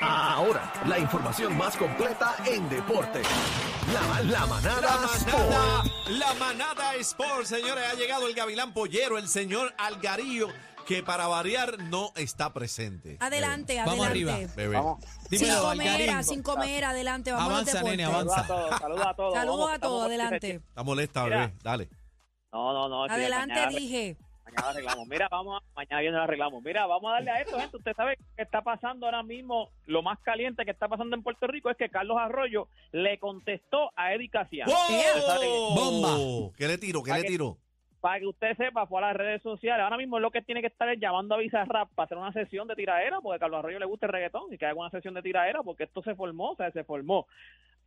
Ahora, la información más completa en deporte. La, la manada, La manada, Sport. la manada Sport, señores, ha llegado el Gavilán Pollero, el señor Algarillo, que para variar no está presente. Adelante, Vamos adelante. arriba. Bebé. Sin Dímelo, comer, Algarín. sin comer, adelante. Vamos Avanza, nene, avanza. Saludos a todos, saludos a todos. Saludos Vamos, a todos, adelante. Está molesta, bebé. Dale. No, no, no. Adelante, mañana, dije. Mañana arreglamos. Mira, vamos, a- mañana viene lo arreglamos. Mira, vamos a darle a esto, gente. Usted sabe qué está pasando ahora mismo. Lo más caliente que está pasando en Puerto Rico es que Carlos Arroyo le contestó a Eddie Casiano. Bomba. ¿Qué le tiro? ¿Qué ¿Para le tiro? Para que usted sepa, fue a las redes sociales. Ahora mismo es lo que tiene que estar es llamando a Bizarrap para hacer una sesión de tiraera, porque a Carlos Arroyo le gusta el reggaetón y que haga una sesión de tiraera, porque esto se formó, o sea, se formó.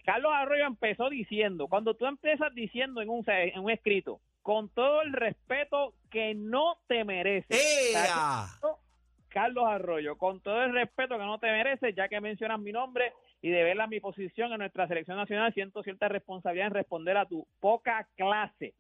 Carlos Arroyo empezó diciendo, cuando tú empiezas diciendo en un, en un escrito, con todo el respeto que no te ¡Ea! Carlos Arroyo, con todo el respeto que no te mereces, ya que mencionas mi nombre y de verla mi posición en nuestra selección nacional, siento cierta responsabilidad en responder a tu poca clase.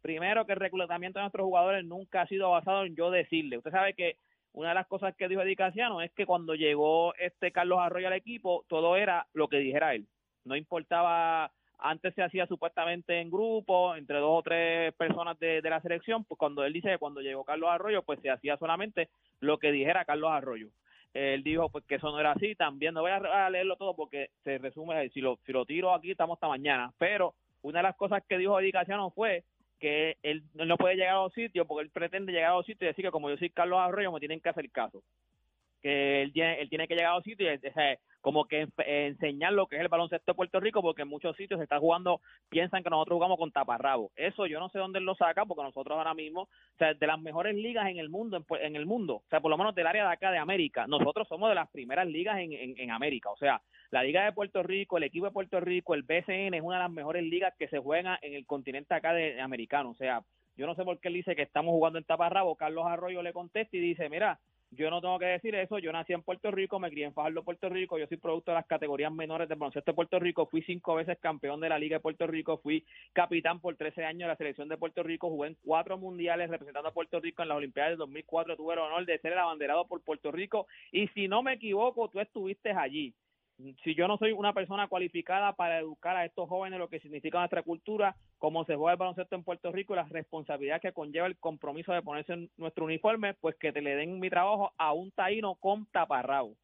Primero, que el reclutamiento de nuestros jugadores nunca ha sido basado en yo decirle. Usted sabe que una de las cosas que dijo Eddie Casiano es que cuando llegó este Carlos Arroyo al equipo, todo era lo que dijera él. No importaba, antes se hacía supuestamente en grupo, entre dos o tres personas de, la selección, pues cuando él dice que cuando llegó Carlos Arroyo, pues se hacía solamente lo que dijera Carlos Arroyo. Él dijo pues que eso no era así, también no voy a, leerlo todo porque se resume, si lo, si lo tiro aquí estamos hasta mañana, pero una de las cosas que dijo Eddie fue que él no puede llegar a los sitios porque él pretende llegar a los sitios y decir que como yo soy Carlos Arroyo me tienen que hacer caso que él tiene, él tiene que llegar a los sitios y o sea, como que enseñar lo que es el baloncesto de Puerto Rico porque en muchos sitios se está jugando, piensan que nosotros jugamos con taparrabo. Eso yo no sé dónde lo saca porque nosotros ahora mismo, o sea, de las mejores ligas en el mundo, en, el mundo, o sea, por lo menos del área de acá de América, nosotros somos de las primeras ligas en, en, en América, o sea, la Liga de Puerto Rico, el equipo de Puerto Rico, el BCN es una de las mejores ligas que se juegan en el continente acá de, de americano, o sea, yo no sé por qué él dice que estamos jugando en taparrabo, Carlos Arroyo le contesta y dice, mira, yo no tengo que decir eso, yo nací en Puerto Rico, me crié en Fajardo, Puerto Rico, yo soy producto de las categorías menores del baloncesto de Puerto Rico, fui cinco veces campeón de la Liga de Puerto Rico, fui capitán por 13 años de la selección de Puerto Rico, jugué en cuatro mundiales representando a Puerto Rico en las Olimpiadas del 2004, tuve el honor de ser el abanderado por Puerto Rico y si no me equivoco, tú estuviste allí. Si yo no soy una persona cualificada para educar a estos jóvenes lo que significa nuestra cultura, cómo se juega el baloncesto en Puerto Rico y la responsabilidad que conlleva el compromiso de ponerse en nuestro uniforme, pues que te le den mi trabajo a un taíno con taparrabo.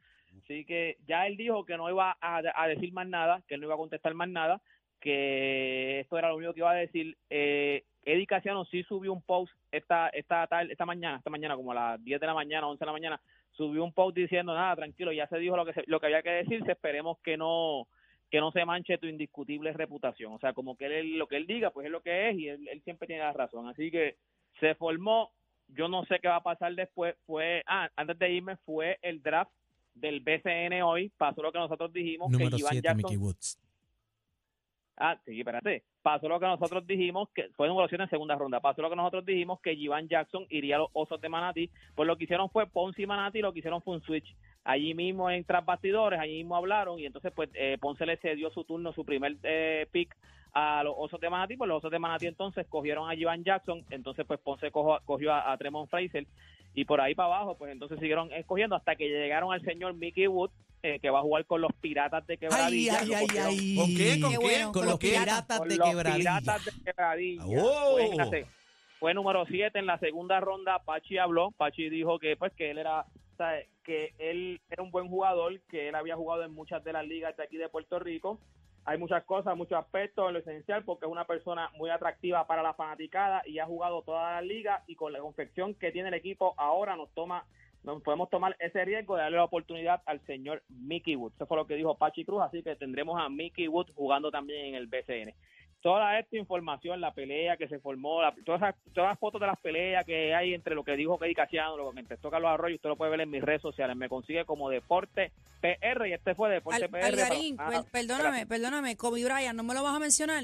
Así que ya él dijo que no iba a, a decir más nada, que no iba a contestar más nada, que esto era lo único que iba a decir. Eh, Eddie Casiano sí subió un post esta esta tal- esta mañana, esta mañana como a las 10 de la mañana, 11 de la mañana, subió un post diciendo, nada, tranquilo, ya se dijo lo que se- lo que había que decirse, esperemos que no que no se manche tu indiscutible reputación. O sea, como que él, lo que él diga, pues es lo que es y él, él siempre tiene la razón. Así que se formó, yo no sé qué va a pasar después, fue, ah, antes de irme, fue el draft del BCN hoy, pasó lo que nosotros dijimos, Número que Iván 7, Jackson Mickey Woods. Ah, sí, espérate. Pasó lo que nosotros dijimos, que fue 7 en segunda ronda. Pasó lo que nosotros dijimos, que Ivan Jackson iría a los Osos de Manatí. Pues lo que hicieron fue Ponce y Manatí, lo que hicieron fue un switch. Allí mismo en tras bastidores, allí mismo hablaron y entonces pues eh, Ponce le cedió su turno, su primer eh, pick a los Osos de Manatí. Pues los Osos de Manatí entonces cogieron a Ivan Jackson, entonces pues Ponce cojo- cogió a, a Tremont Fraser y por ahí para abajo pues entonces siguieron escogiendo hasta que llegaron al señor Mickey Wood, eh, que va a jugar con los Piratas de Quebradilla. ay, ay, ay. ¿Con quién? ¿Con Qué bueno, Con los piratas con de los quebradilla. Piratas de Quebradilla. ¡Oh! Fue, número 7 en la segunda ronda. Pachi habló. Pachi dijo que pues que él era que él era un buen jugador, que él había jugado en muchas de las ligas de aquí de Puerto Rico. Hay muchas cosas, muchos aspectos en lo esencial porque es una persona muy atractiva para la fanaticada y ha jugado todas las ligas y con la confección que tiene el equipo ahora nos toma nos podemos tomar ese riesgo de darle la oportunidad al señor Mickey Wood. Eso fue lo que dijo Pachi Cruz, así que tendremos a Mickey Wood jugando también en el BCN. Toda esta información, la pelea que se formó, la- todas, esas, todas las fotos de las peleas que hay entre lo que dijo Kedi Casiano, lo que contestó Carlos Arroyo, usted lo puede ver en mis redes sociales. Me consigue como Deporte PR y este fue Deporte Al- PR. Algarín, para- per- perdóname, perdóname, Kobe Bryant, ¿no me lo vas a mencionar?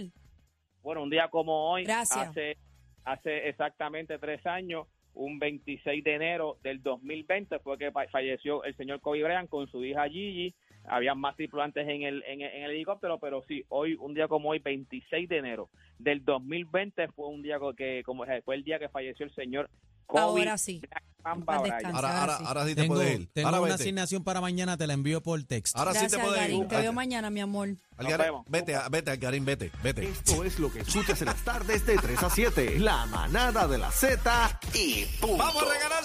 Bueno, un día como hoy, Gracias. hace hace exactamente tres años, un 26 de enero del 2020 fue que fa- falleció el señor Kobe Bryant con su hija Gigi. Había más tripulantes en el, en, el- en el helicóptero, pero sí, hoy, un día como hoy, 26 de enero del 2020, fue un día que como fue el día que falleció el señor Kobe Ahora sí. Ahora, ahora ahora, sí. te Tengo, puedes ir. tengo Ahora una vete. asignación para mañana, te la envío por texto. Ahora sí te puedes Algarín. ir. Te veo mañana, mi amor. Algarín, vete, vete, Algarín, vete, vete. Esto es lo que escuchas en las tardes de 3 a 7. La manada de la Z y punto. Vamos a regalar